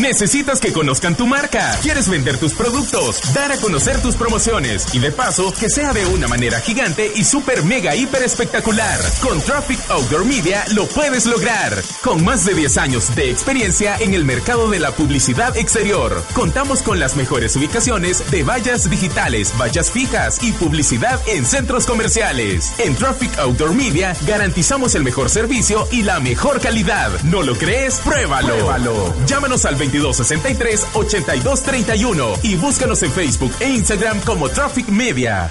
Necesitas que conozcan tu marca. ¿Quieres vender tus productos? Dar a conocer tus promociones. Y de paso, que sea de una manera gigante y súper mega hiper espectacular. Con Traffic Outdoor Media lo puedes lograr. Con más de 10 años de experiencia en el mercado de la publicidad exterior. Contamos con las mejores ubicaciones de vallas digitales, vallas fijas y publicidad en centros comerciales. En Traffic Outdoor Media garantizamos el mejor servicio y la mejor calidad. ¿No lo crees? Pruébalo. Pruébalo. Llámanos al 2263-8231 y búscanos en Facebook e Instagram como Traffic Media.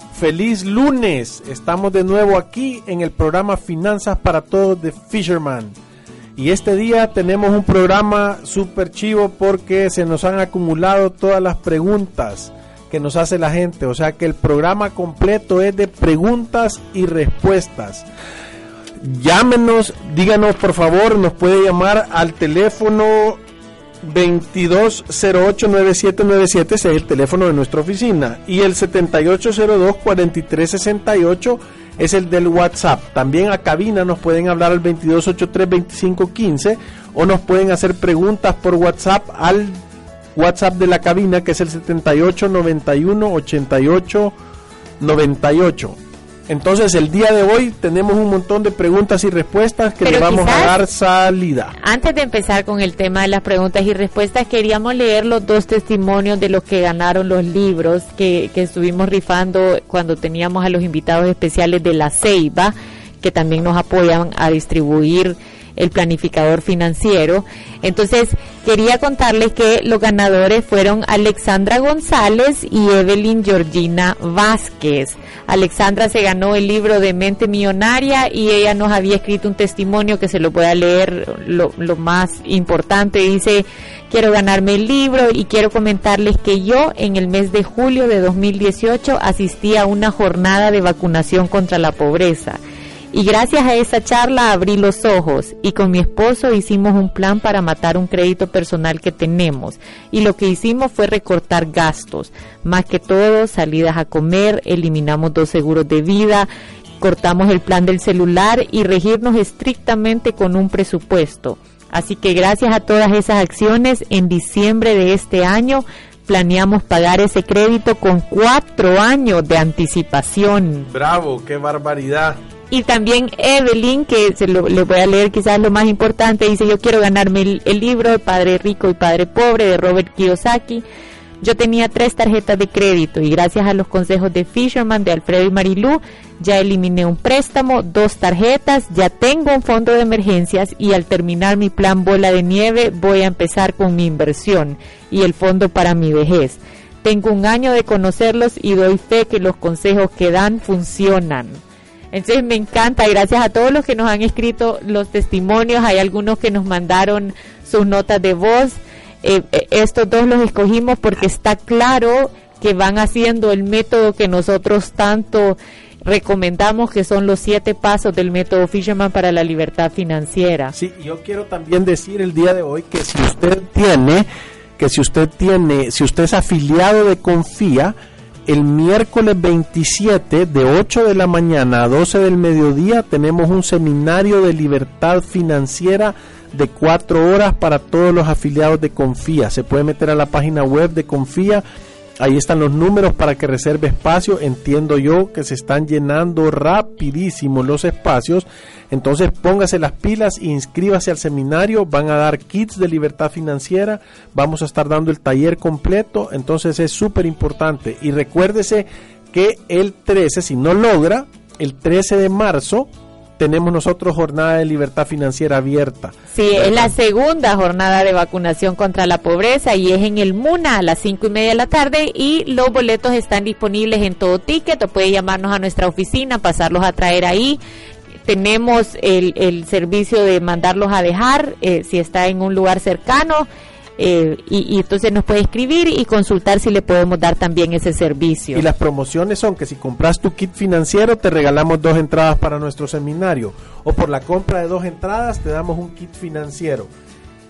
Feliz lunes. Estamos de nuevo aquí en el programa Finanzas para Todos de Fisherman. Y este día tenemos un programa súper chivo porque se nos han acumulado todas las preguntas que nos hace la gente. O sea que el programa completo es de preguntas y respuestas. Llámenos, díganos por favor, nos puede llamar al teléfono 22089797 es el teléfono de nuestra oficina y el 7802-4368 es el del WhatsApp. También a cabina nos pueden hablar al 2283-2515 o nos pueden hacer preguntas por WhatsApp al WhatsApp de la cabina que es el 7891-8898. Entonces el día de hoy tenemos un montón de preguntas y respuestas que le vamos a dar salida. Antes de empezar con el tema de las preguntas y respuestas, queríamos leer los dos testimonios de los que ganaron los libros que, que estuvimos rifando cuando teníamos a los invitados especiales de la Ceiba, que también nos apoyan a distribuir el planificador financiero. Entonces, quería contarles que los ganadores fueron Alexandra González y Evelyn Georgina Vázquez. Alexandra se ganó el libro de Mente Millonaria y ella nos había escrito un testimonio que se lo pueda leer lo, lo más importante. Dice, quiero ganarme el libro y quiero comentarles que yo en el mes de julio de 2018 asistí a una jornada de vacunación contra la pobreza. Y gracias a esa charla abrí los ojos y con mi esposo hicimos un plan para matar un crédito personal que tenemos. Y lo que hicimos fue recortar gastos. Más que todo, salidas a comer, eliminamos dos seguros de vida, cortamos el plan del celular y regirnos estrictamente con un presupuesto. Así que gracias a todas esas acciones, en diciembre de este año planeamos pagar ese crédito con cuatro años de anticipación. Bravo, qué barbaridad. Y también Evelyn, que se lo, le voy a leer quizás lo más importante, dice, yo quiero ganarme el, el libro Padre Rico y Padre Pobre de Robert Kiyosaki. Yo tenía tres tarjetas de crédito y gracias a los consejos de Fisherman, de Alfredo y Marilú, ya eliminé un préstamo, dos tarjetas, ya tengo un fondo de emergencias y al terminar mi plan bola de nieve voy a empezar con mi inversión y el fondo para mi vejez. Tengo un año de conocerlos y doy fe que los consejos que dan funcionan. Entonces me encanta, gracias a todos los que nos han escrito los testimonios, hay algunos que nos mandaron sus notas de voz. Eh, eh, estos dos los escogimos porque está claro que van haciendo el método que nosotros tanto recomendamos, que son los siete pasos del método Fisherman para la libertad financiera. Sí, yo quiero también decir el día de hoy que si usted tiene, que si usted tiene, si usted es afiliado de Confía, el miércoles 27 de 8 de la mañana a 12 del mediodía tenemos un seminario de libertad financiera de 4 horas para todos los afiliados de Confía. Se puede meter a la página web de Confía. Ahí están los números para que reserve espacio. Entiendo yo que se están llenando rapidísimo los espacios. Entonces póngase las pilas e inscríbase al seminario. Van a dar kits de libertad financiera. Vamos a estar dando el taller completo. Entonces es súper importante. Y recuérdese que el 13, si no logra, el 13 de marzo tenemos nosotros jornada de libertad financiera abierta. Sí, es la segunda jornada de vacunación contra la pobreza y es en el MUNA a las cinco y media de la tarde y los boletos están disponibles en todo ticket o puede llamarnos a nuestra oficina, pasarlos a traer ahí. Tenemos el, el servicio de mandarlos a dejar eh, si está en un lugar cercano eh, y, entonces nos puede escribir y consultar si le podemos dar también ese servicio. Y las promociones son que si compras tu kit financiero te regalamos dos entradas para nuestro seminario o por la compra de dos entradas te damos un kit financiero.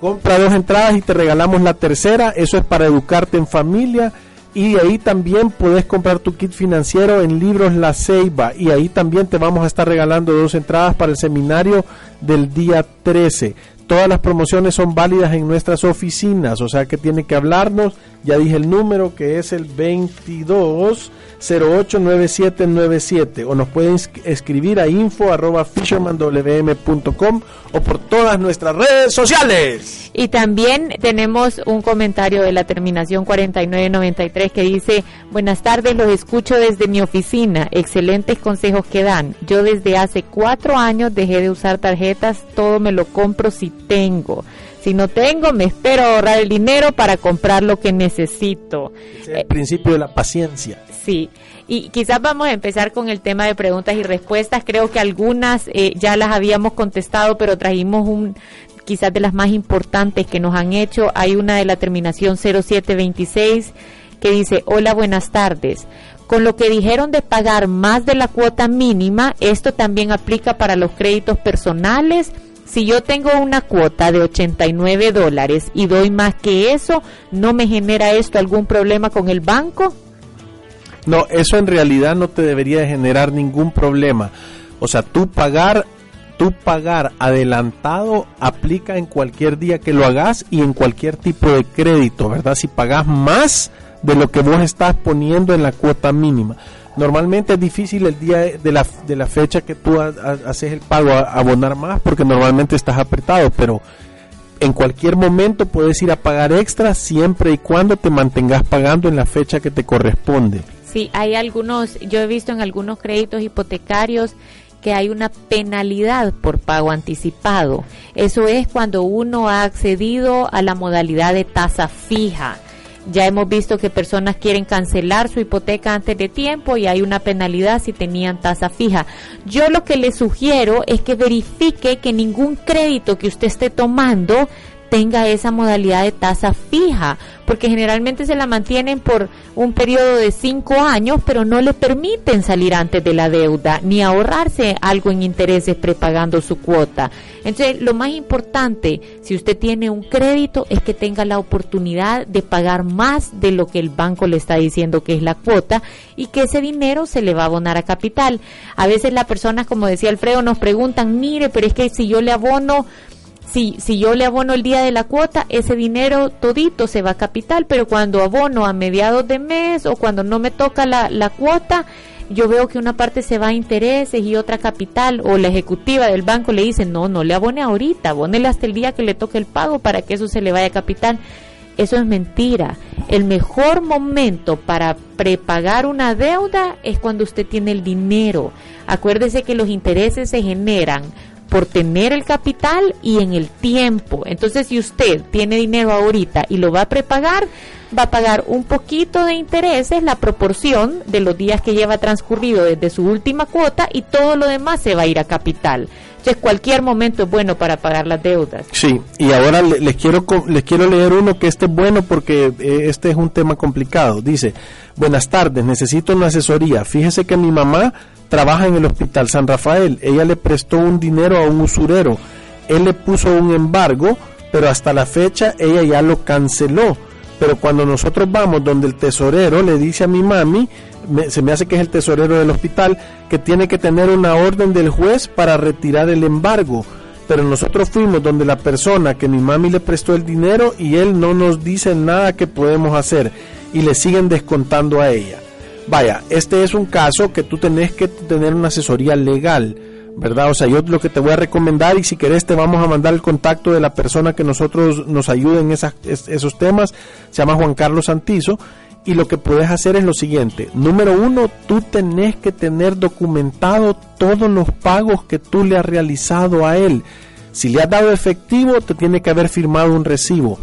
Compra dos entradas y te regalamos la tercera, eso es para educarte en familia y ahí también puedes comprar tu kit financiero en libros La Ceiba y ahí también te vamos a estar regalando dos entradas para el seminario del día 13. Todas las promociones son válidas en nuestras oficinas, o sea que tiene que hablarnos. Ya dije el número que es el 22089797 o nos pueden escribir a info arroba fishermanwm.com o por todas nuestras redes sociales. Y también tenemos un comentario de la terminación 4993 que dice, buenas tardes, los escucho desde mi oficina, excelentes consejos que dan. Yo desde hace cuatro años dejé de usar tarjetas, todo me lo compro si tengo. Si no tengo, me espero ahorrar el dinero para comprar lo que necesito. Es el principio de la paciencia. Sí, y quizás vamos a empezar con el tema de preguntas y respuestas. Creo que algunas eh, ya las habíamos contestado, pero trajimos un quizás de las más importantes que nos han hecho. Hay una de la terminación 0726 que dice, hola, buenas tardes. Con lo que dijeron de pagar más de la cuota mínima, esto también aplica para los créditos personales si yo tengo una cuota de 89 dólares y doy más que eso, ¿no me genera esto algún problema con el banco? No, eso en realidad no te debería generar ningún problema. O sea, tú pagar, tú pagar adelantado aplica en cualquier día que lo hagas y en cualquier tipo de crédito, ¿verdad? Si pagas más de lo que vos estás poniendo en la cuota mínima. Normalmente es difícil el día de la, de la fecha que tú haces el pago a, abonar más porque normalmente estás apretado, pero en cualquier momento puedes ir a pagar extra siempre y cuando te mantengas pagando en la fecha que te corresponde. Sí, hay algunos, yo he visto en algunos créditos hipotecarios que hay una penalidad por pago anticipado. Eso es cuando uno ha accedido a la modalidad de tasa fija ya hemos visto que personas quieren cancelar su hipoteca antes de tiempo y hay una penalidad si tenían tasa fija. Yo lo que le sugiero es que verifique que ningún crédito que usted esté tomando tenga esa modalidad de tasa fija, porque generalmente se la mantienen por un periodo de cinco años, pero no le permiten salir antes de la deuda ni ahorrarse algo en intereses prepagando su cuota. Entonces, lo más importante, si usted tiene un crédito, es que tenga la oportunidad de pagar más de lo que el banco le está diciendo que es la cuota y que ese dinero se le va a abonar a capital. A veces las personas, como decía Alfredo, nos preguntan, mire, pero es que si yo le abono si, si yo le abono el día de la cuota, ese dinero todito se va a capital, pero cuando abono a mediados de mes o cuando no me toca la, la cuota, yo veo que una parte se va a intereses y otra capital o la ejecutiva del banco le dice, no, no le abone ahorita, abónele hasta el día que le toque el pago para que eso se le vaya a capital. Eso es mentira. El mejor momento para prepagar una deuda es cuando usted tiene el dinero. Acuérdese que los intereses se generan por tener el capital y en el tiempo. Entonces, si usted tiene dinero ahorita y lo va a prepagar, va a pagar un poquito de intereses, la proporción de los días que lleva transcurrido desde su última cuota y todo lo demás se va a ir a capital. Entonces, cualquier momento es bueno para pagar las deudas. Sí, y ahora les quiero les quiero leer uno que este es bueno porque eh, este es un tema complicado. Dice, "Buenas tardes, necesito una asesoría. Fíjese que mi mamá trabaja en el Hospital San Rafael. Ella le prestó un dinero a un usurero. Él le puso un embargo, pero hasta la fecha ella ya lo canceló. Pero cuando nosotros vamos donde el tesorero le dice a mi mami, se me hace que es el tesorero del hospital, que tiene que tener una orden del juez para retirar el embargo. Pero nosotros fuimos donde la persona que mi mami le prestó el dinero y él no nos dice nada que podemos hacer y le siguen descontando a ella. Vaya, este es un caso que tú tenés que tener una asesoría legal, ¿verdad? O sea, yo lo que te voy a recomendar y si querés te vamos a mandar el contacto de la persona que nosotros nos ayude en esos temas, se llama Juan Carlos Santizo Y lo que puedes hacer es lo siguiente. Número uno, tú tenés que tener documentado todos los pagos que tú le has realizado a él. Si le has dado efectivo, te tiene que haber firmado un recibo.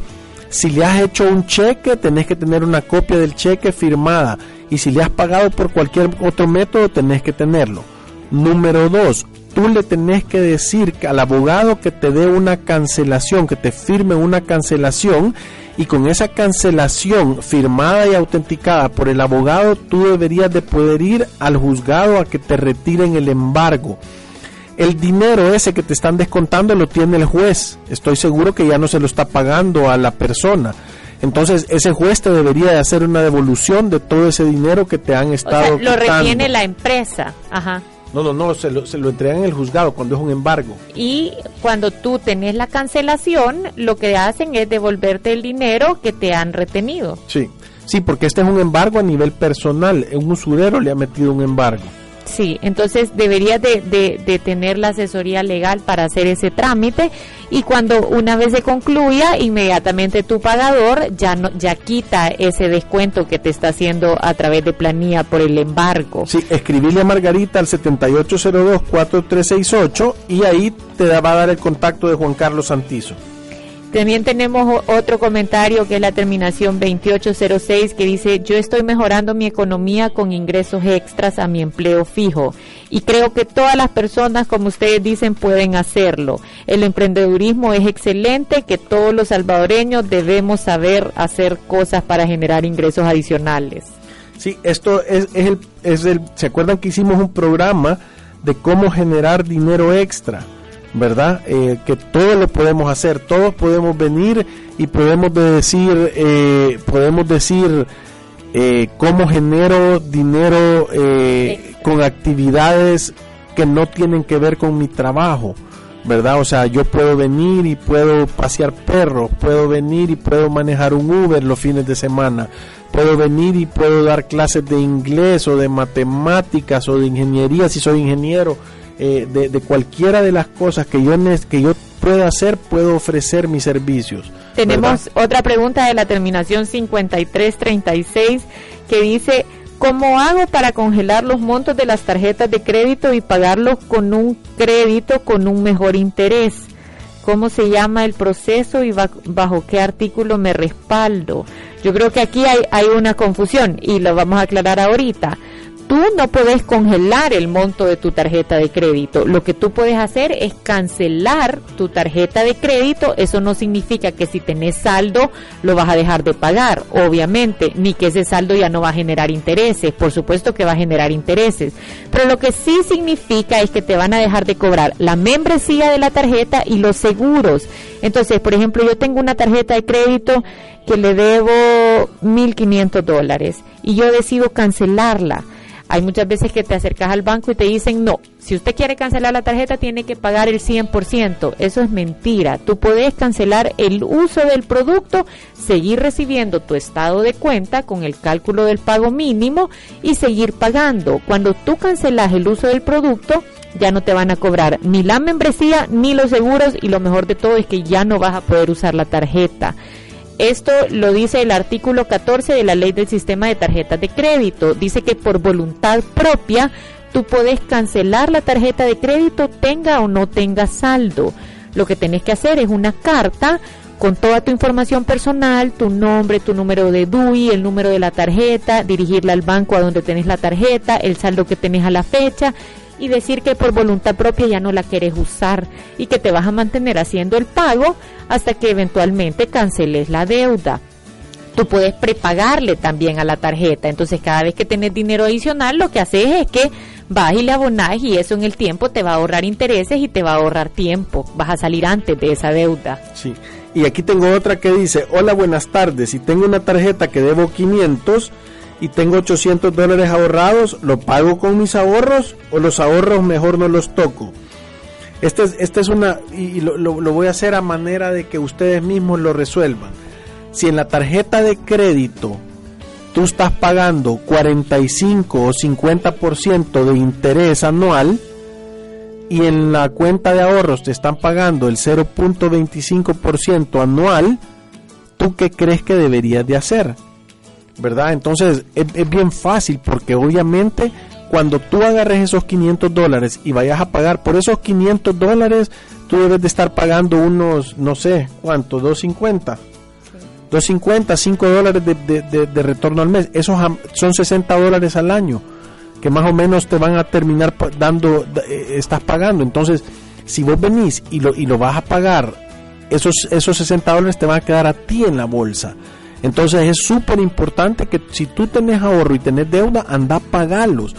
Si le has hecho un cheque, tenés que tener una copia del cheque firmada. Y si le has pagado por cualquier otro método, tenés que tenerlo. Número dos, tú le tenés que decir al abogado que te dé una cancelación, que te firme una cancelación y con esa cancelación firmada y autenticada por el abogado, tú deberías de poder ir al juzgado a que te retiren el embargo. El dinero ese que te están descontando lo tiene el juez. Estoy seguro que ya no se lo está pagando a la persona. Entonces ese juez te debería de hacer una devolución de todo ese dinero que te han estado. O sea, lo retiene la empresa. Ajá. No, no, no, se lo, se lo entregan en el juzgado cuando es un embargo. Y cuando tú tenés la cancelación, lo que hacen es devolverte el dinero que te han retenido. Sí, sí, porque este es un embargo a nivel personal. Un usurero le ha metido un embargo. Sí, entonces deberías de, de, tener la asesoría legal para hacer ese trámite y cuando una vez se concluya, inmediatamente tu pagador ya no ya quita ese descuento que te está haciendo a través de planilla por el embargo. Sí, escribile a Margarita al 7802-4368 y ahí te va a dar el contacto de Juan Carlos Santizo. También tenemos otro comentario que es la terminación 2806 que dice, yo estoy mejorando mi economía con ingresos extras a mi empleo fijo y creo que todas las personas, como ustedes dicen, pueden hacerlo. El emprendedurismo es excelente, que todos los salvadoreños debemos saber hacer cosas para generar ingresos adicionales. Sí, esto es, es, el, es el, ¿se acuerdan que hicimos un programa de cómo generar dinero extra? ¿Verdad? Eh, que todo lo podemos hacer, todos podemos venir y podemos decir, eh, podemos decir eh, cómo genero dinero con actividades que no tienen que ver con mi trabajo, ¿verdad? O sea, yo puedo venir y puedo pasear perros, puedo venir y puedo manejar un Uber los fines de semana, puedo venir y puedo dar clases de inglés o de matemáticas o de ingeniería si soy ingeniero eh, de, cualquiera de las cosas que yo, que yo pueda hacer, puedo ofrecer mis servicios. Tenemos otra pregunta de la terminación 5336 que dice, ¿cómo hago para congelar los montos de las tarjetas de crédito y pagarlos con un crédito con un mejor interés? ¿Cómo se llama el proceso y bajo qué artículo me respaldo? Yo creo que aquí hay, hay una confusión y lo vamos a aclarar ahorita tú no puedes congelar el monto de tu tarjeta de crédito. Lo que tú puedes hacer es cancelar tu tarjeta de crédito. Eso no significa que si tenés saldo lo vas a dejar de pagar, obviamente, ni que ese saldo ya no va a generar intereses. Por supuesto que va a generar intereses. Pero lo que sí significa es que te van a dejar de cobrar la membresía de la tarjeta y los seguros. Entonces, por ejemplo, yo tengo una tarjeta de crédito que le debo 1.500 dólares y yo decido cancelarla hay muchas veces que te acercas al banco y te dicen, no, si usted quiere cancelar la tarjeta tiene que pagar el 100%. Eso es mentira. Tú puedes cancelar el uso del producto, seguir recibiendo tu estado de cuenta con el cálculo del pago mínimo y seguir pagando. Cuando tú cancelas el uso del producto, ya no te van a cobrar ni la membresía ni los seguros y lo mejor de todo es que ya no vas a poder usar la tarjeta. Esto lo dice el artículo 14 de la ley del sistema de tarjetas de crédito. Dice que por voluntad propia tú puedes cancelar la tarjeta de crédito tenga o no tenga saldo. Lo que tenés que hacer es una carta con toda tu información personal, tu nombre, tu número de DUI, el número de la tarjeta, dirigirla al banco a donde tenés la tarjeta, el saldo que tenés a la fecha y decir que por voluntad propia ya no la quieres usar y que te vas a mantener haciendo el pago hasta que eventualmente canceles la deuda. Tú puedes prepagarle también a la tarjeta, entonces cada vez que tenés dinero adicional lo que haces es que vas y le abonás y eso en el tiempo te va a ahorrar intereses y te va a ahorrar tiempo, vas a salir antes de esa deuda. Sí, y aquí tengo otra que dice, hola buenas tardes, si tengo una tarjeta que debo 500, y tengo 800 dólares ahorrados, ¿lo pago con mis ahorros o los ahorros mejor no los toco? Esta es, esta es una, y lo, lo, voy a hacer a manera de que ustedes mismos lo resuelvan. Si en la tarjeta de crédito tú estás pagando 45 o 50% de interés anual y en la cuenta de ahorros te están pagando el 0.25% anual, ¿tú qué crees que deberías de hacer? ¿Verdad? Entonces es, es bien fácil porque obviamente cuando tú agarres esos 500 dólares y vayas a pagar por esos 500 dólares, tú debes de estar pagando unos, no sé, ¿cuánto? 250. 250, 5 dólares de, de, de, retorno al mes. Esos son 60 dólares al año que más o menos te van a terminar dando, eh, estás pagando. Entonces, si vos venís y lo, y lo vas a pagar, esos, esos 60 dólares te van a quedar a ti en la bolsa. Entonces es súper importante que si tú tenés ahorro y tenés deuda, anda a pagarlos.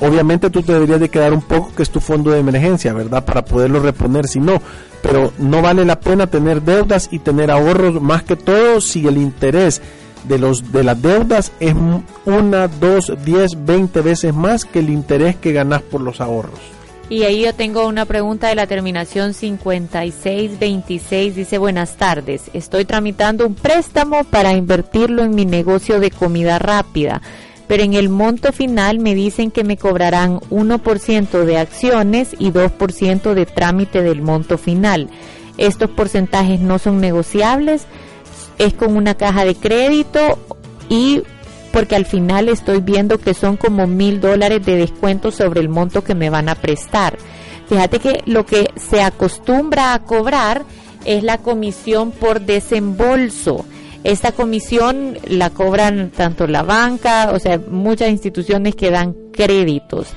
Obviamente tú te deberías de quedar un poco que es tu fondo de emergencia, ¿verdad? Para poderlo reponer, si no, pero no vale la pena tener deudas y tener ahorros más que todo si el interés de los de las deudas es una, dos, diez, veinte veces más que el interés que ganas por los ahorros. Y ahí yo tengo una pregunta de la terminación 5626. Dice, buenas tardes, estoy tramitando un préstamo para invertirlo en mi negocio de comida rápida pero en el monto final me dicen que me cobrarán 1% de acciones y 2% de trámite del monto final. Estos porcentajes no son negociables, es con una caja de crédito y porque al final estoy viendo que son como mil dólares de descuento sobre el monto que me van a prestar. Fíjate que lo que se acostumbra a cobrar es la comisión por desembolso. Esta comisión la cobran tanto la banca, o sea, muchas instituciones que dan créditos.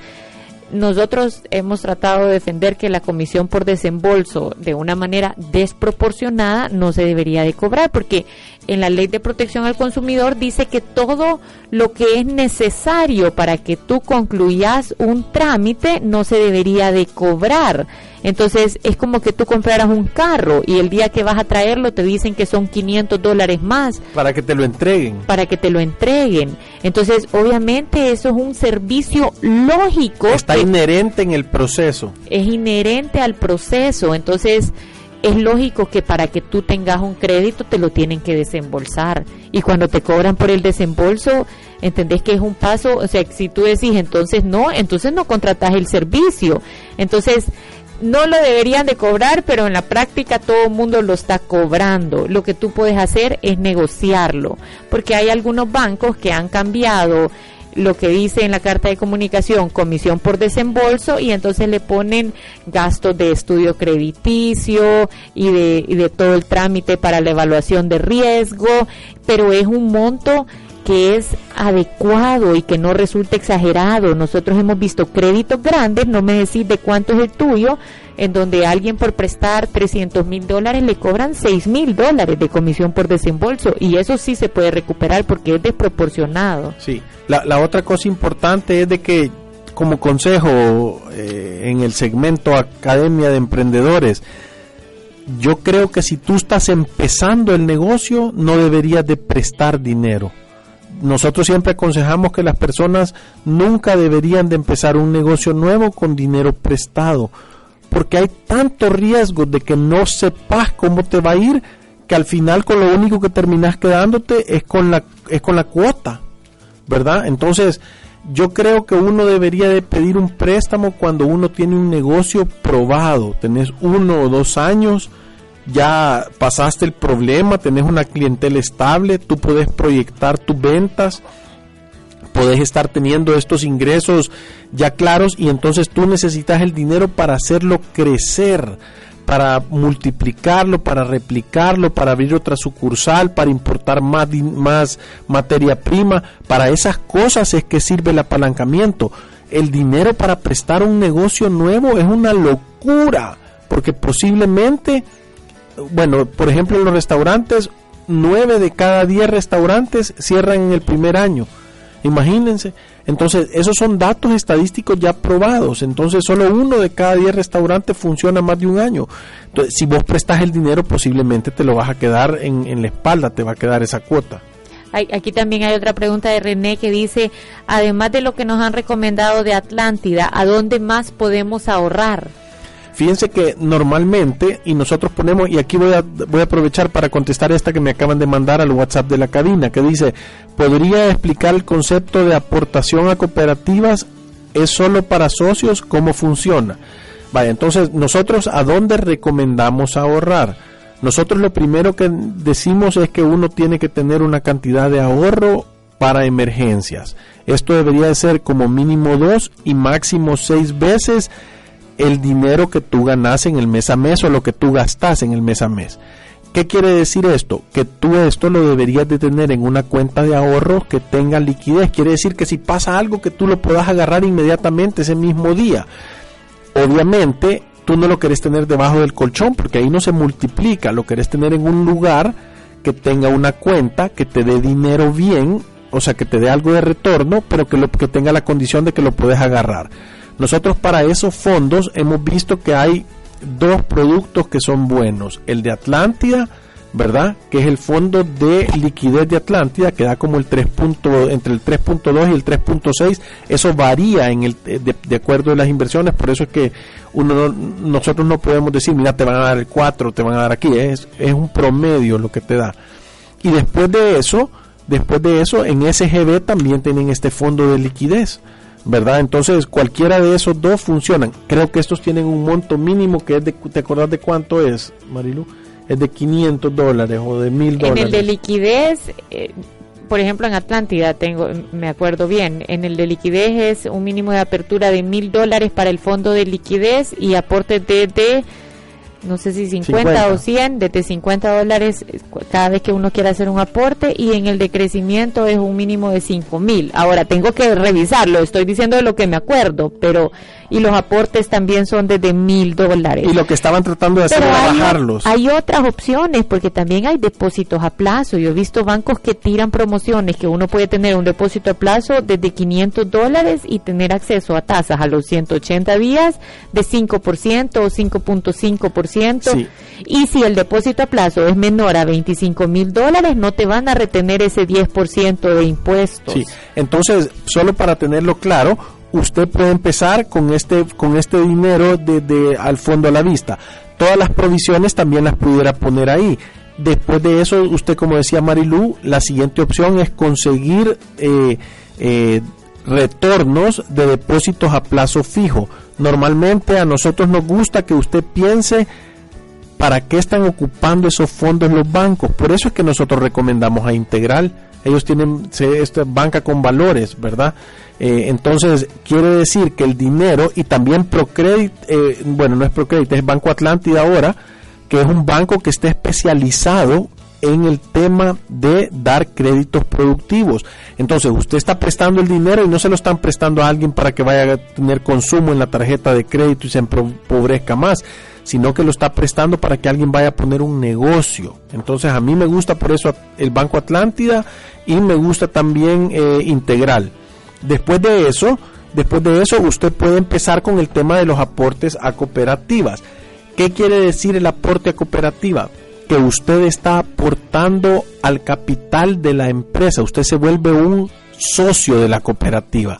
Nosotros hemos tratado de defender que la comisión por desembolso de una manera desproporcionada no se debería de cobrar porque en la ley de protección al consumidor dice que todo lo que es necesario para que tú concluyas un trámite no se debería de cobrar. Entonces es como que tú compraras un carro y el día que vas a traerlo te dicen que son 500 dólares más. Para que te lo entreguen. Para que te lo entreguen. Entonces obviamente eso es un servicio lógico. Está inherente en el proceso. Es inherente al proceso. Entonces es lógico que para que tú tengas un crédito te lo tienen que desembolsar. Y cuando te cobran por el desembolso, entendés que es un paso, o sea, si tú decís entonces no, entonces no contratas el servicio. Entonces, no lo deberían de cobrar, pero en la práctica todo el mundo lo está cobrando. Lo que tú puedes hacer es negociarlo, porque hay algunos bancos que han cambiado lo que dice en la carta de comunicación, comisión por desembolso, y entonces le ponen gastos de estudio crediticio y de, y de todo el trámite para la evaluación de riesgo, pero es un monto que es adecuado y que no resulte exagerado. Nosotros hemos visto créditos grandes, no me decís de cuánto es el tuyo, en donde alguien por prestar 300 mil dólares le cobran 6 mil dólares de comisión por desembolso. Y eso sí se puede recuperar porque es desproporcionado. Sí, la, otra cosa importante es de que como consejo eh, en el segmento Academia de Emprendedores, yo creo que si tú estás empezando el negocio no deberías de prestar dinero. Nosotros siempre aconsejamos que las personas nunca deberían de empezar un negocio nuevo con dinero prestado, porque hay tanto riesgo de que no sepas cómo te va a ir que al final con lo único que terminas quedándote es con la es con la cuota, ¿verdad? Entonces, yo creo que uno debería de pedir un préstamo cuando uno tiene un negocio probado, tenés uno o dos años ya pasaste el problema, tenés una clientela estable, tú puedes proyectar tus ventas, puedes estar teniendo estos ingresos ya claros y entonces tú necesitas el dinero para hacerlo crecer, para multiplicarlo, para replicarlo, para abrir otra sucursal, para importar más, más materia prima. Para esas cosas es que sirve el apalancamiento. El dinero para prestar un negocio nuevo es una locura, porque posiblemente bueno, por ejemplo, en los restaurantes, nueve de cada diez restaurantes cierran en el primer año. Imagínense. Entonces, esos son datos estadísticos ya probados. Entonces, solo uno de cada diez restaurantes funciona más de un año. Entonces, si vos prestas el dinero, posiblemente te lo vas a quedar en, en la espalda, te va a quedar esa cuota. Aquí también hay otra pregunta de René que dice, además de lo que nos han recomendado de Atlántida, ¿a dónde más podemos ahorrar? Fíjense que normalmente, y nosotros ponemos, y aquí voy a, voy a aprovechar para contestar esta que me acaban de mandar al WhatsApp de la cabina, que dice, ¿podría explicar el concepto de aportación a cooperativas? ¿Es solo para socios? ¿Cómo funciona? Vaya, entonces nosotros a dónde recomendamos ahorrar? Nosotros lo primero que decimos es que uno tiene que tener una cantidad de ahorro para emergencias. Esto debería de ser como mínimo dos y máximo seis veces el dinero que tú ganas en el mes a mes o lo que tú gastas en el mes a mes. ¿Qué quiere decir esto? Que tú esto lo deberías de tener en una cuenta de ahorro que tenga liquidez. Quiere decir que si pasa algo que tú lo puedas agarrar inmediatamente ese mismo día. Obviamente tú no lo querés tener debajo del colchón porque ahí no se multiplica. Lo querés tener en un lugar que tenga una cuenta, que te dé dinero bien, o sea, que te dé algo de retorno, pero que, lo, que tenga la condición de que lo puedes agarrar. Nosotros para esos fondos hemos visto que hay dos productos que son buenos. El de Atlántida, ¿verdad? Que es el fondo de liquidez de Atlántida, que da como el 3. entre el 3.2 y el 3.6. Eso varía de, acuerdo a las inversiones, por eso es que uno nosotros no podemos decir, mira, te van a dar el 4, te van a dar aquí. Es, es un promedio lo que te da. Y después de eso, después de eso, en SGB también tienen este fondo de liquidez. ¿Verdad? Entonces cualquiera de esos dos funcionan. Creo que estos tienen un monto mínimo que es de, ¿te acordás de cuánto es, Marilu? Es de 500 dólares o de 1000 dólares. En el de liquidez, eh, por ejemplo en Atlántida, tengo, me acuerdo bien, en el de liquidez es un mínimo de apertura de 1000 dólares para el fondo de liquidez y aportes de, de no sé si 50, o 100, desde 50 dólares cada vez que uno quiera hacer un aporte y en el de crecimiento es un mínimo de 5 mil. Ahora tengo que revisarlo, estoy diciendo de lo que me acuerdo, pero y los aportes también son desde mil dólares. Y lo que estaban tratando de hacer era bajarlos. Hay otras opciones porque también hay depósitos a plazo. Yo he visto bancos que tiran promociones que uno puede tener un depósito a plazo desde 500 dólares y tener acceso a tasas a los 180 días de 5% o 5.5%. Y si el depósito a plazo es menor a 25 mil dólares, no te van a retener ese 10% de impuestos. Sí, entonces, solo para tenerlo claro, usted puede empezar con este, con este dinero de, al fondo a la vista. Todas las provisiones también las pudiera poner ahí. Después de eso, usted como decía Marilú, la siguiente opción es conseguir eh, eh, retornos de depósitos a plazo fijo. Normalmente a nosotros nos gusta que usted piense para qué están ocupando esos fondos los bancos. Por eso es que nosotros recomendamos a Integral. Ellos tienen esta banca con valores, ¿verdad? Eh, entonces, quiere decir que el dinero y también Procredit, eh, bueno, no es Procredit, es Banco Atlántida ahora, que es un banco que está especializado en el tema de dar créditos productivos. Entonces, usted está prestando el dinero y no se lo están prestando a alguien para que vaya a tener consumo en la tarjeta de crédito y se empobrezca más, sino que lo está prestando para que alguien vaya a poner un negocio. Entonces, a mí me gusta por eso el Banco Atlántida y me gusta también eh, Integral. Después de eso, después de eso, usted puede empezar con el tema de los aportes a cooperativas. ¿Qué quiere decir el aporte a cooperativa? Que usted está aportando al capital de la empresa, usted se vuelve un socio de la cooperativa.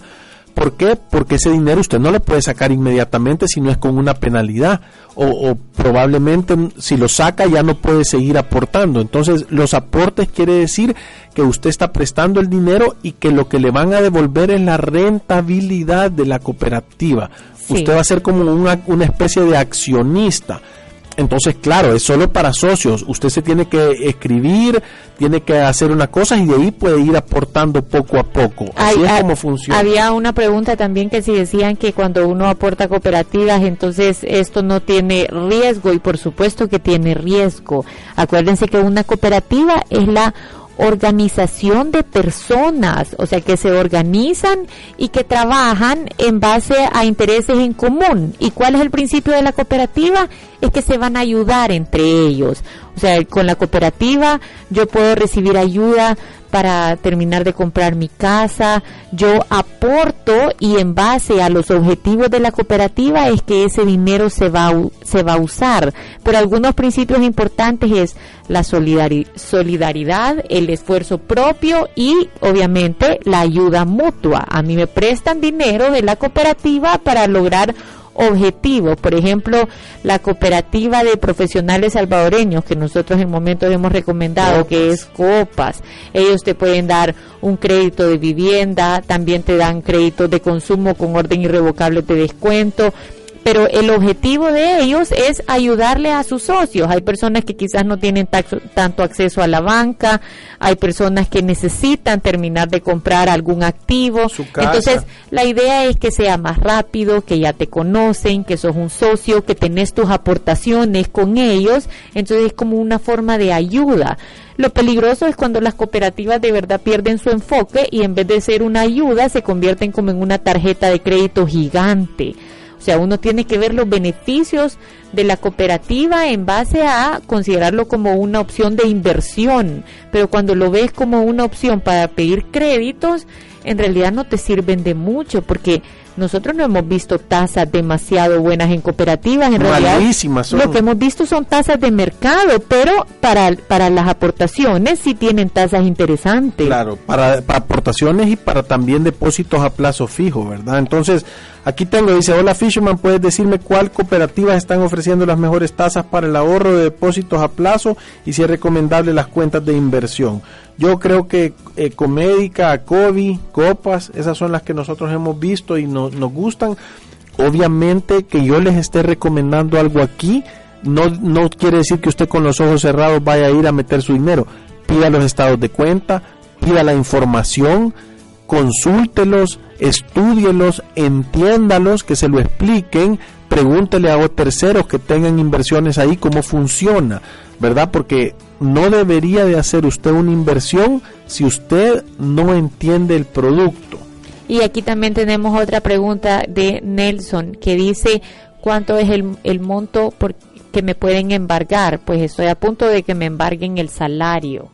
¿Por qué? Porque ese dinero usted no lo puede sacar inmediatamente si no es con una penalidad o, probablemente si lo saca ya no puede seguir aportando. Entonces los aportes quiere decir que usted está prestando el dinero y que lo que le van a devolver es la rentabilidad de la cooperativa. Usted va a ser como una, una especie de accionista entonces, claro, es solo para socios. Usted se tiene que escribir, tiene que hacer una cosa y de ahí puede ir aportando poco a poco. Así es como funciona. Había una pregunta también que si decían que cuando uno aporta cooperativas, entonces esto no tiene riesgo y por supuesto que tiene riesgo. Acuérdense que una cooperativa es la organización de personas, o sea, que se organizan y que trabajan en base a intereses en común. ¿Y cuál es el principio de la cooperativa? Es que se van a ayudar entre ellos. O sea, con la cooperativa yo puedo recibir ayuda para terminar de comprar mi casa, yo aporto y en base a los objetivos de la cooperativa es que ese dinero se va se va a usar. Pero algunos principios importantes es la solidaridad, el esfuerzo propio y obviamente la ayuda mutua. A mí me prestan dinero de la cooperativa para lograr objetivos. Por ejemplo, la cooperativa de profesionales salvadoreños que nosotros en momentos hemos recomendado, que es COPAS. Ellos te pueden dar un crédito de vivienda, también te dan créditos de consumo con orden irrevocable de descuento pero el objetivo de ellos es ayudarle a sus socios. Hay personas que quizás no tienen tanto acceso a la banca, hay personas que necesitan terminar de comprar algún activo. Entonces, la idea es que sea más rápido, que ya te conocen, que sos un socio, que tenés tus aportaciones con ellos. Entonces, es como una forma de ayuda. Lo peligroso es cuando las cooperativas de verdad pierden su enfoque y en vez de ser una ayuda se convierten como en una tarjeta de crédito gigante. O sea, uno tiene que ver los beneficios de la cooperativa en base a considerarlo como una opción de inversión, pero cuando lo ves como una opción para pedir créditos, en realidad no te sirven de mucho porque nosotros no hemos visto tasas demasiado buenas en cooperativas, en realidad lo que hemos visto son tasas de mercado, pero para, para las aportaciones sí tienen tasas interesantes. Claro, para, para aportaciones y para también depósitos a plazo fijo, ¿verdad? Entonces, Aquí tengo, dice, hola Fisherman, ¿puedes decirme cuál cooperativas están ofreciendo las mejores tasas para el ahorro de depósitos a plazo y si es recomendable las cuentas de inversión? Yo creo que eh, Comédica, Copas, esas son las que nosotros hemos visto y nos gustan. Obviamente que yo les esté recomendando algo aquí, no, no quiere decir que usted con los ojos cerrados vaya a ir a meter su dinero. Pida los estados de cuenta, pida la información, consúltelos, estudielos, entiéndalos, que se lo expliquen, pregúntele a terceros que tengan inversiones ahí cómo funciona, ¿verdad? Porque no debería de hacer usted una inversión si usted no entiende el producto. Y aquí también tenemos otra pregunta de Nelson que dice, ¿cuánto es el, el monto por que me pueden embargar? Pues estoy a punto de que me embarguen el salario.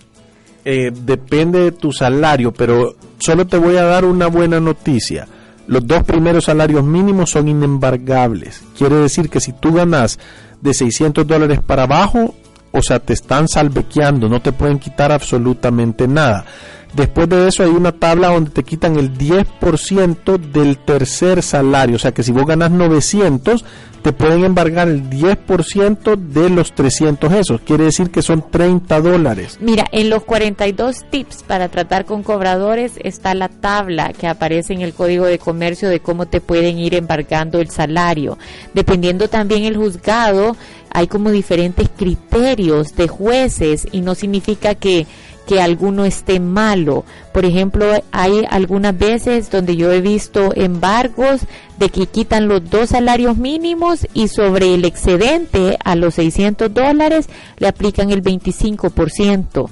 Eh, depende de tu salario, pero solo te voy a dar una buena noticia. Los dos primeros salarios mínimos son inembargables. Quiere decir que si tú ganas de 600 dólares para abajo, o sea, te están salvequeando, no te pueden quitar absolutamente nada. Después de eso hay una tabla donde te quitan el 10% del tercer salario. O sea que si vos ganas 900, te pueden embargar el 10% de los 300 esos. Quiere decir que son 30 dólares. Mira, en los 42 tips para tratar con cobradores está la tabla que aparece en el Código de Comercio de cómo te pueden ir embargando el salario. Dependiendo también el juzgado, hay como diferentes criterios de jueces y no significa que que alguno esté malo. Por ejemplo, hay algunas veces donde yo he visto embargos de que quitan los dos salarios mínimos y sobre el excedente a los 600 dólares le aplican el 25%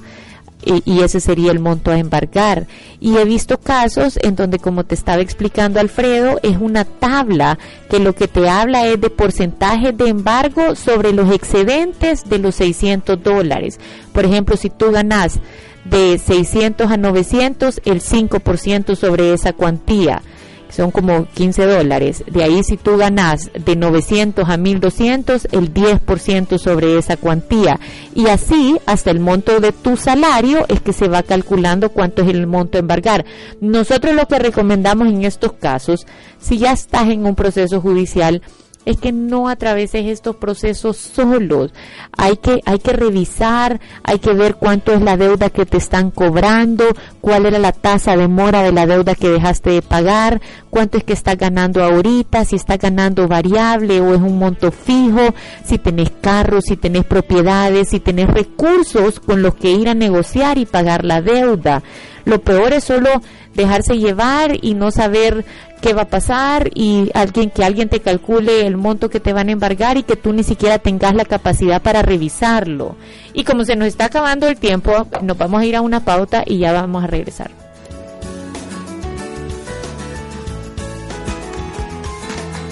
y, ese sería el monto a embargar. Y he visto casos en donde, como te estaba explicando Alfredo, es una tabla que lo que te habla es de porcentaje de embargo sobre los excedentes de los 600 dólares. Por ejemplo, si tú ganas de 600 a 900, el 5% sobre esa cuantía son como 15 dólares. De ahí si tú ganas de 900 a 1200, el 10% sobre esa cuantía. Y así, hasta el monto de tu salario es que se va calculando cuánto es el monto a embargar. Nosotros lo que recomendamos en estos casos, si ya estás en un proceso judicial, es que no atraveses estos procesos solos. Hay que, hay que revisar, hay que ver cuánto es la deuda que te están cobrando, cuál era la tasa de mora de la deuda que dejaste de pagar, cuánto es que estás ganando ahorita, si estás ganando variable o es un monto fijo, si tenés carros, si tenés propiedades, si tenés recursos con los que ir a negociar y pagar la deuda. Lo peor es solo dejarse llevar y no saber qué va a pasar y alguien que alguien te calcule el monto que te van a embargar y que tú ni siquiera tengas la capacidad para revisarlo. Y como se nos está acabando el tiempo, nos vamos a ir a una pauta y ya vamos a regresar.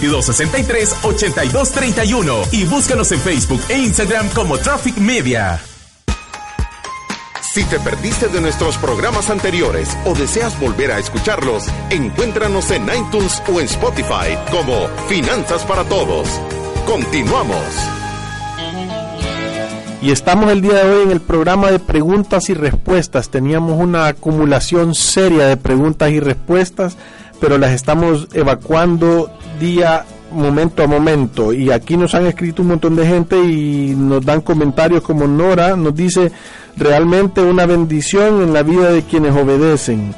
2263-8231 y búscanos en Facebook e Instagram como Traffic Media. Si te perdiste de nuestros programas anteriores o deseas volver a escucharlos, encuéntranos en iTunes o en Spotify como Finanzas para Todos. Continuamos. Y estamos el día de hoy en el programa de preguntas y respuestas. Teníamos una acumulación seria de preguntas y respuestas, pero las estamos evacuando día, momento a momento. Y aquí nos han escrito un montón de gente y nos dan comentarios como Nora nos dice realmente una bendición en la vida de quienes obedecen.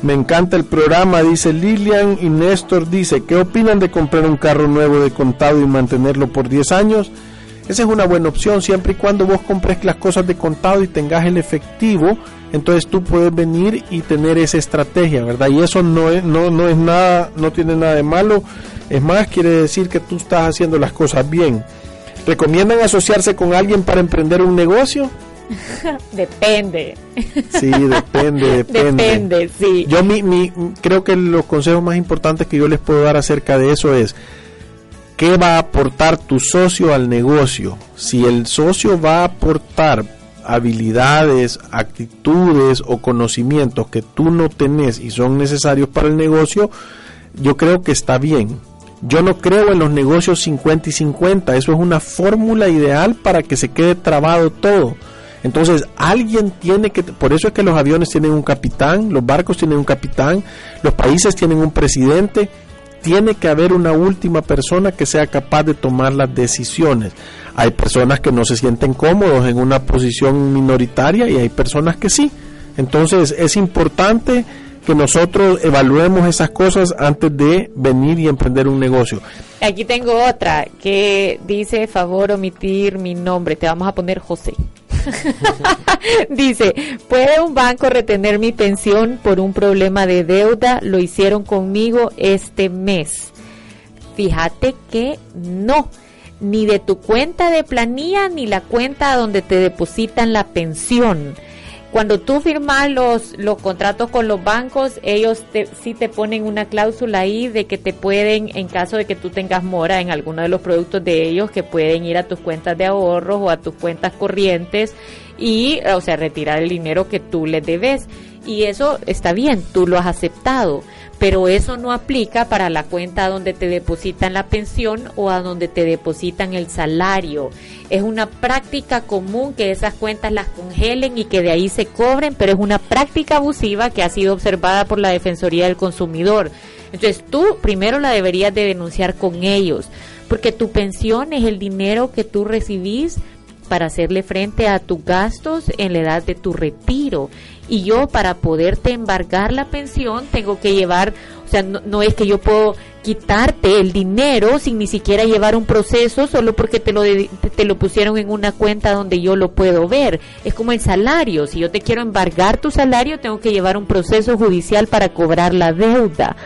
Me encanta el programa, dice Lilian y Néstor dice, ¿qué opinan de comprar un carro nuevo de contado y mantenerlo por 10 años? Esa es una buena opción siempre y cuando vos compres las cosas de contado y tengas el efectivo, entonces tú puedes venir y tener esa estrategia, ¿verdad? Y eso no es, no, no es nada, no tiene nada de malo, es más, quiere decir que tú estás haciendo las cosas bien. ¿Recomiendan asociarse con alguien para emprender un negocio? depende. Sí, depende, depende. Depende, sí. Yo mi, mi, creo que los consejos más importantes que yo les puedo dar acerca de eso es qué va a aportar tu socio al negocio. Si el socio va a aportar habilidades, actitudes o conocimientos que tú no tenés y son necesarios para el negocio, yo creo que está bien. Yo no creo en los negocios 50 y 50, eso es una fórmula ideal para que se quede trabado todo. Entonces, alguien tiene que, por eso es que los aviones tienen un capitán, los barcos tienen un capitán, los países tienen un presidente, tiene que haber una última persona que sea capaz de tomar las decisiones. Hay personas que no se sienten cómodos en una posición minoritaria y hay personas que sí. Entonces, es importante que nosotros evaluemos esas cosas antes de venir y emprender un negocio. Aquí tengo otra que dice favor omitir mi nombre, te vamos a poner José. dice, ¿puede un banco retener mi pensión por un problema de deuda? Lo hicieron conmigo este mes. Fíjate que no, ni de tu cuenta de planilla ni la cuenta donde te depositan la pensión cuando tú firmas los, los contratos con los bancos, ellos te, sí te ponen una cláusula ahí de que te pueden, en caso de que tú tengas mora en alguno de los productos de ellos, que pueden ir a tus cuentas de ahorros o a tus cuentas corrientes y, o sea, retirar el dinero que tú les debes. Y eso está bien, tú lo has aceptado pero eso no aplica para la cuenta donde te depositan la pensión o a donde te depositan el salario. Es una práctica común que esas cuentas las congelen y que de ahí se cobren, pero es una práctica abusiva que ha sido observada por la Defensoría del Consumidor. Entonces tú primero la deberías de denunciar con ellos, porque tu pensión es el dinero que tú recibís para hacerle frente a tus gastos en la edad de tu retiro y yo para poderte embargar la pensión tengo que llevar, o sea, no, es que yo puedo quitarte el dinero sin ni siquiera llevar un proceso solo porque te lo, te lo pusieron en una cuenta donde yo lo puedo ver. Es como el salario, si yo te quiero embargar tu salario tengo que llevar un proceso judicial para cobrar la deuda.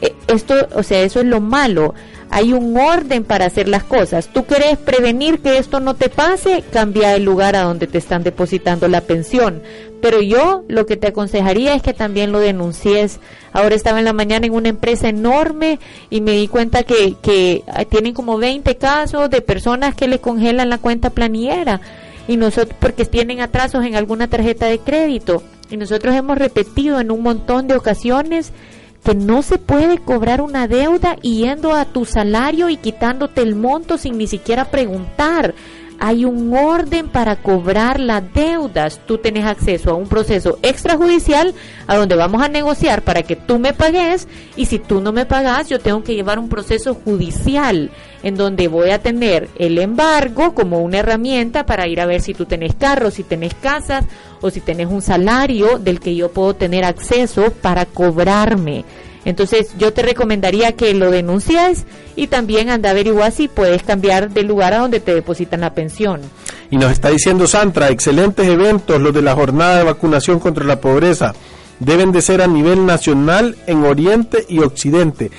E, esto, o sea, eso es lo malo hay un orden para hacer las cosas. Tú querés prevenir que esto no te pase, cambia el lugar a donde te están depositando la pensión. Pero yo lo que te aconsejaría es que también lo denuncies. Ahora estaba en la mañana en una empresa enorme y me di cuenta que, que tienen como 20 casos de personas que le congelan la cuenta planiera y nosotros porque tienen atrasos en alguna tarjeta de crédito y nosotros hemos repetido en un montón de ocasiones que no se puede cobrar una deuda yendo a tu salario y quitándote el monto sin ni siquiera preguntar. Hay un orden para cobrar las deudas. Tú tienes acceso a un proceso extrajudicial a donde vamos a negociar para que tú me pagues y si tú no me pagas yo tengo que llevar un proceso judicial en donde voy a tener el embargo como una herramienta para ir a ver si tú tenés carro, si tenés casas o si tenés un salario del que yo puedo tener acceso para cobrarme. Entonces yo te recomendaría que lo denuncies y también anda a averiguar si puedes cambiar de lugar a donde te depositan la pensión. Y nos está diciendo Santra, excelentes eventos los de la jornada de vacunación contra la pobreza. Deben de ser a nivel nacional en Oriente y Occidente.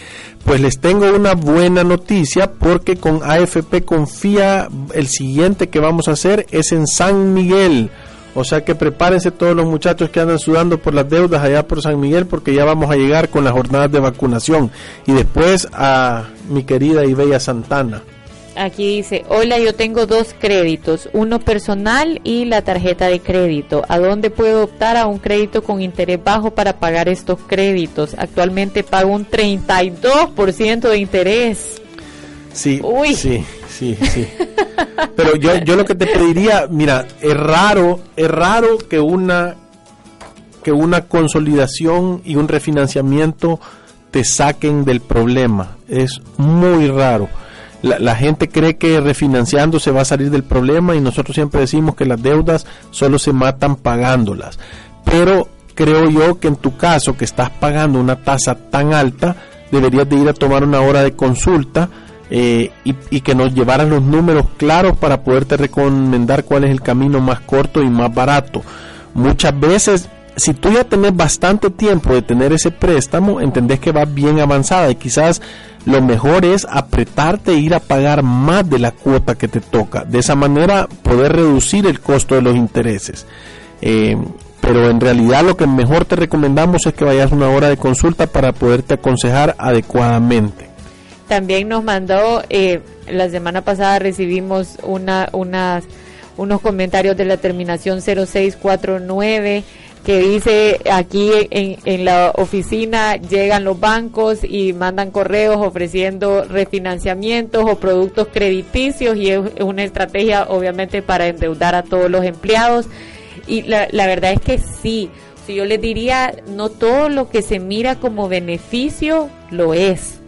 Pues les tengo una buena noticia porque con AFP Confía el siguiente que vamos a hacer es en San Miguel. O sea que prepárense todos los muchachos que andan sudando por las deudas allá por San Miguel porque ya vamos a llegar con las jornadas de vacunación. Y después a mi querida y bella Santana. Aquí dice, hola, yo tengo dos créditos, uno personal y la tarjeta de crédito. ¿A dónde puedo optar a un crédito con interés bajo para pagar estos créditos? Actualmente pago un 32% de interés. Sí, sí, sí, sí. Pero yo, yo lo que te pediría, mira, es raro, es raro que una que una consolidación y un refinanciamiento te saquen del problema. Es muy raro la, gente cree que refinanciando se va a salir del problema y nosotros siempre decimos que las deudas solo se matan pagándolas. Pero creo yo que en tu caso, que estás pagando una tasa tan alta, deberías de ir a tomar una hora de consulta eh, y, y, que nos llevaran los números claros para poderte recomendar cuál es el camino más corto y más barato. Muchas veces si tú ya tenés bastante tiempo de tener ese préstamo, entendés que va bien avanzada y quizás lo mejor es apretarte e ir a pagar más de la cuota que te toca. De esa manera poder reducir el costo de los intereses. Eh, pero en realidad lo que mejor te recomendamos es que vayas una hora de consulta para poderte aconsejar adecuadamente. También nos mandó, eh, la semana pasada recibimos una, unas, unos comentarios de la terminación 0649 que dice aquí en, en, la oficina llegan los bancos y mandan correos ofreciendo refinanciamientos o productos crediticios y es una estrategia obviamente para endeudar a todos los empleados. Y la, la verdad es que sí, si yo les diría no todo lo que se mira como beneficio lo es,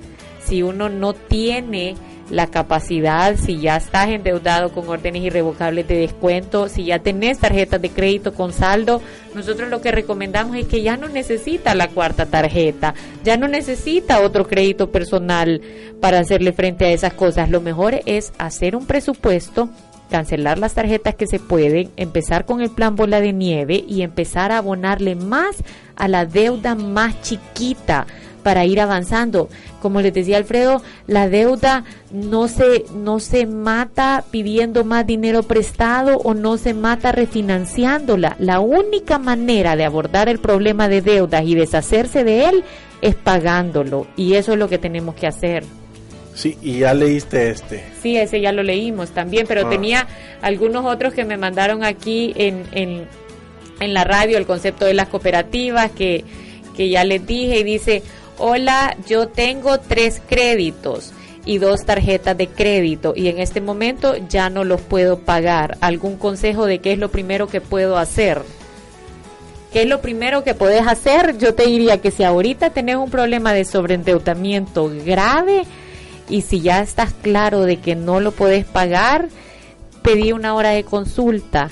si uno no tiene la capacidad, si ya estás endeudado con órdenes irrevocables de descuento, si ya tenés tarjetas de crédito con saldo, nosotros lo que recomendamos es que ya no necesita la cuarta tarjeta, ya no necesita otro crédito personal para hacerle frente a esas cosas. Lo mejor es hacer un presupuesto cancelar las tarjetas que se pueden, empezar con el plan bola de nieve y empezar a abonarle más a la deuda más chiquita para ir avanzando. Como les decía Alfredo, la deuda no se, no se mata pidiendo más dinero prestado o no se mata refinanciándola. La única manera de abordar el problema de deudas y deshacerse de él es pagándolo. Y eso es lo que tenemos que hacer. Sí, y ya leíste este. Sí, ese ya lo leímos también, pero ah. tenía algunos otros que me mandaron aquí en, en, en la radio, el concepto de las cooperativas, que, que ya les dije, y dice, hola, yo tengo tres créditos y dos tarjetas de crédito y en este momento ya no los puedo pagar. ¿Algún consejo de qué es lo primero que puedo hacer? ¿Qué es lo primero que puedes hacer? Yo te diría que si ahorita tenés un problema de sobreendeudamiento grave y si ya estás claro de que no lo puedes pagar, pedí una hora de consulta.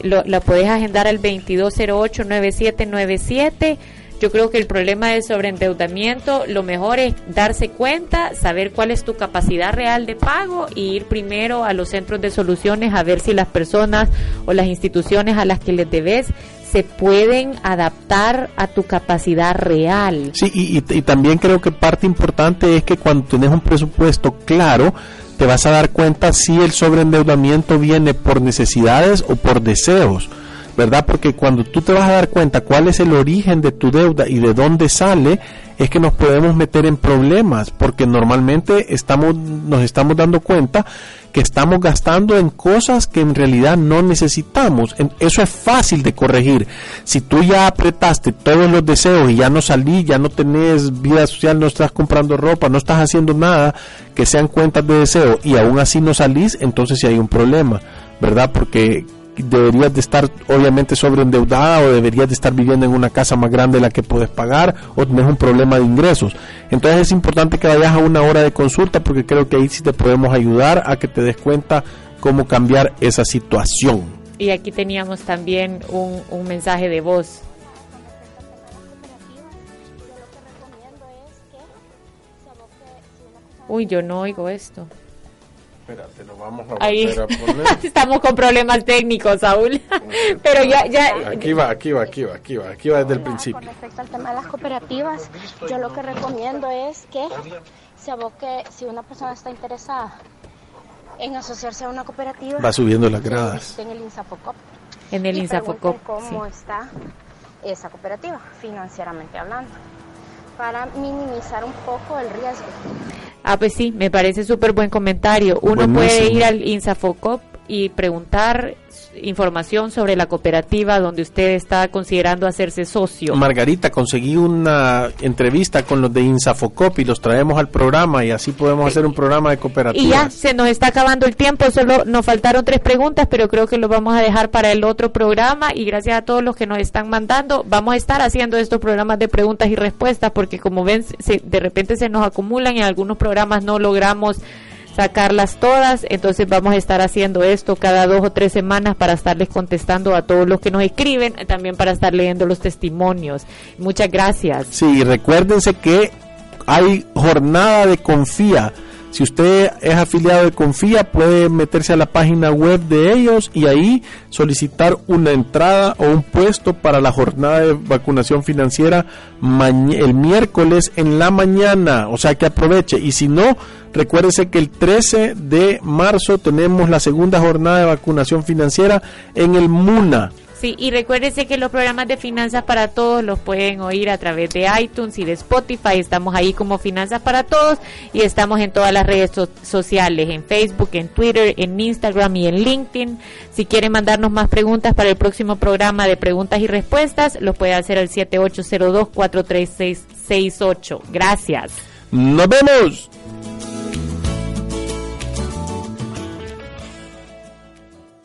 Lo, la puedes agendar al 2208-9797 yo creo que el problema del sobreendeudamiento, lo mejor es darse cuenta, saber cuál es tu capacidad real de pago y ir primero a los centros de soluciones a ver si las personas o las instituciones a las que les debes se pueden adaptar a tu capacidad real. Sí, y, y, también creo que parte importante es que cuando tienes un presupuesto claro, te vas a dar cuenta si el sobreendeudamiento viene por necesidades o por deseos. ¿Verdad? Porque cuando tú te vas a dar cuenta cuál es el origen de tu deuda y de dónde sale, es que nos podemos meter en problemas, porque normalmente estamos, nos estamos dando cuenta que estamos gastando en cosas que en realidad no necesitamos. Eso es fácil de corregir. Si tú ya apretaste todos los deseos y ya no salí, ya no tenés vida social, no estás comprando ropa, no estás haciendo nada que sean cuentas de deseo y aún así no salís, entonces sí hay un problema, ¿verdad? Porque deberías de estar obviamente sobreendeudada o deberías de estar viviendo en una casa más grande de la que puedes pagar o tienes un problema de ingresos. Entonces es importante que vayas a una hora de consulta porque creo que ahí sí te podemos ayudar a que te des cuenta cómo cambiar esa situación. Y aquí teníamos también un, mensaje de voz. Uy, yo no oigo esto. Espérate, lo vamos a Ahí. volver a poner. Estamos con problemas técnicos, Saúl. Pero ya, ya. Aquí va, aquí va, aquí va, aquí va, aquí va desde el Con principio. respecto al tema de las cooperativas, yo lo que recomiendo es que se aboque, si una persona está interesada en asociarse a una cooperativa, Va subiendo las gradas. en el Insafocop. En el Insafocop. cómo sí. está esa cooperativa, financieramente hablando, para minimizar un poco el riesgo. Ah, pues sí, me parece súper buen comentario. Uno puede ir al Insafocop y preguntar información sobre la cooperativa donde usted está considerando hacerse socio. Margarita, conseguí una entrevista con los de Insafocop y los traemos al programa y así podemos hacer un programa de cooperativas. Y ya se nos está acabando el tiempo, solo nos faltaron tres preguntas, pero creo que lo vamos a dejar para el otro programa y gracias a todos los que nos están mandando, vamos a estar haciendo estos programas de preguntas y respuestas porque como ven, se- de repente se nos acumulan y en algunos programas no logramos sacarlas todas, entonces vamos a estar haciendo esto cada dos o tres semanas para estarles contestando a todos los que nos escriben, también para estar leyendo los testimonios. Muchas gracias. Sí, recuérdense que hay jornada de Confía. Si usted es afiliado de Confía, puede meterse a la página web de ellos y ahí solicitar una entrada o un puesto para la jornada de vacunación financiera el miércoles en la mañana. O sea que aproveche. Y si no, recuérdese que el 13 de marzo tenemos la segunda jornada de vacunación financiera en el MUNA. Sí, y recuérdese que los programas de Finanzas para Todos los pueden oír a través de iTunes y de Spotify. Estamos ahí como Finanzas para Todos y estamos en todas las redes so- sociales, en Facebook, en Twitter, en Instagram y en LinkedIn. Si quiere mandarnos más preguntas para el próximo programa de preguntas y respuestas, lo puede hacer al 7802-43668. Gracias. ¡Nos vemos!